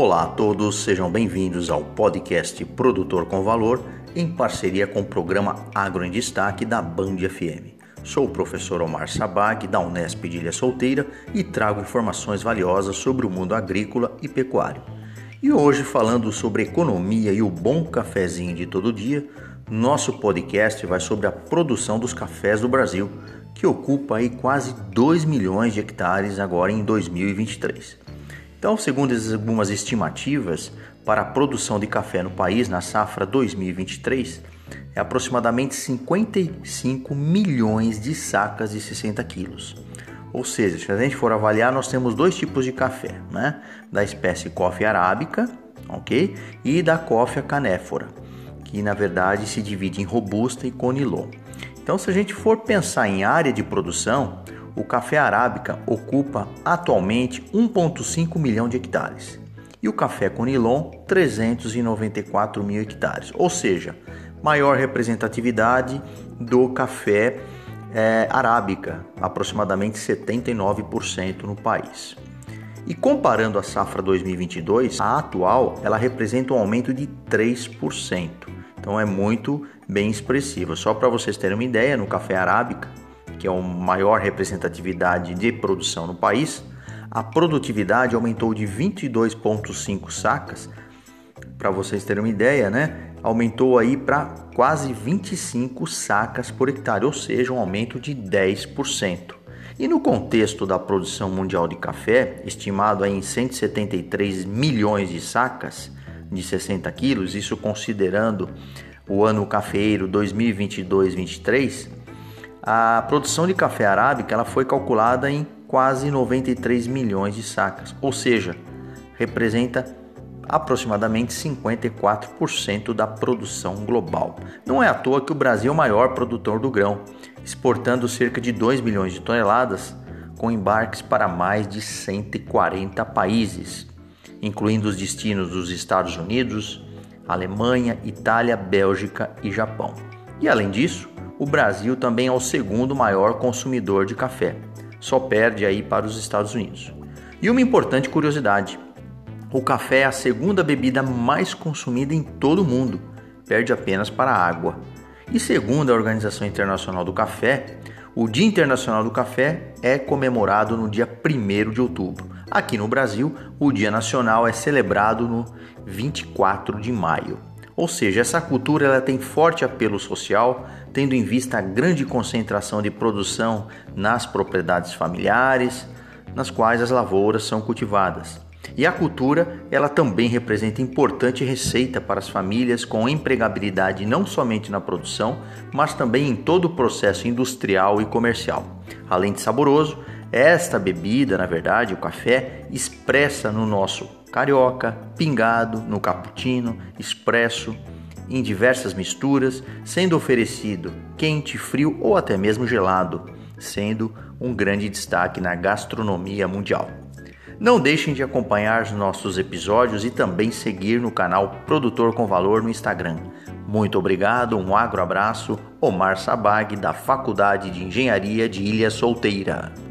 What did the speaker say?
Olá a todos, sejam bem-vindos ao podcast Produtor com Valor, em parceria com o programa Agro em Destaque da Band FM. Sou o professor Omar Sabag, da Unesp de Ilha Solteira, e trago informações valiosas sobre o mundo agrícola e pecuário. E hoje, falando sobre economia e o bom cafezinho de todo dia, nosso podcast vai sobre a produção dos cafés do Brasil, que ocupa aí quase 2 milhões de hectares agora em 2023. Então, segundo algumas estimativas, para a produção de café no país na safra 2023 é aproximadamente 55 milhões de sacas de 60 quilos. Ou seja, se a gente for avaliar, nós temos dois tipos de café, né? Da espécie coffee arábica, ok? E da coffee canéfora, que na verdade se divide em robusta e conilon. Então, se a gente for pensar em área de produção, o café arábica ocupa atualmente 1,5 milhão de hectares e o café conilon 394 mil hectares, ou seja, maior representatividade do café é, arábica, aproximadamente 79% no país. E comparando a safra 2022, a atual ela representa um aumento de 3%. Então é muito bem expressiva. Só para vocês terem uma ideia, no café arábica que é a maior representatividade de produção no país, a produtividade aumentou de 22,5 sacas, para vocês terem uma ideia, né? Aumentou aí para quase 25 sacas por hectare, ou seja, um aumento de 10%. E no contexto da produção mundial de café, estimado em 173 milhões de sacas de 60 quilos, isso considerando o ano cafeeiro 2022-23, a produção de café arábica ela foi calculada em quase 93 milhões de sacas, ou seja, representa aproximadamente 54% da produção global. Não é à toa que o Brasil é o maior produtor do grão, exportando cerca de 2 milhões de toneladas, com embarques para mais de 140 países, incluindo os destinos dos Estados Unidos, Alemanha, Itália, Bélgica e Japão. E além disso, o Brasil também é o segundo maior consumidor de café, só perde aí para os Estados Unidos. E uma importante curiosidade: o café é a segunda bebida mais consumida em todo o mundo, perde apenas para a água. E segundo a Organização Internacional do Café, o Dia Internacional do Café é comemorado no dia 1 de outubro. Aqui no Brasil, o Dia Nacional é celebrado no 24 de maio. Ou seja, essa cultura ela tem forte apelo social, tendo em vista a grande concentração de produção nas propriedades familiares, nas quais as lavouras são cultivadas. E a cultura, ela também representa importante receita para as famílias com empregabilidade não somente na produção, mas também em todo o processo industrial e comercial. Além de saboroso, esta bebida, na verdade, o café, expressa no nosso carioca, pingado, no cappuccino, expresso, em diversas misturas, sendo oferecido quente, frio ou até mesmo gelado, sendo um grande destaque na gastronomia mundial. Não deixem de acompanhar os nossos episódios e também seguir no canal Produtor com Valor no Instagram. Muito obrigado, um agro abraço, Omar Sabag, da Faculdade de Engenharia de Ilha Solteira.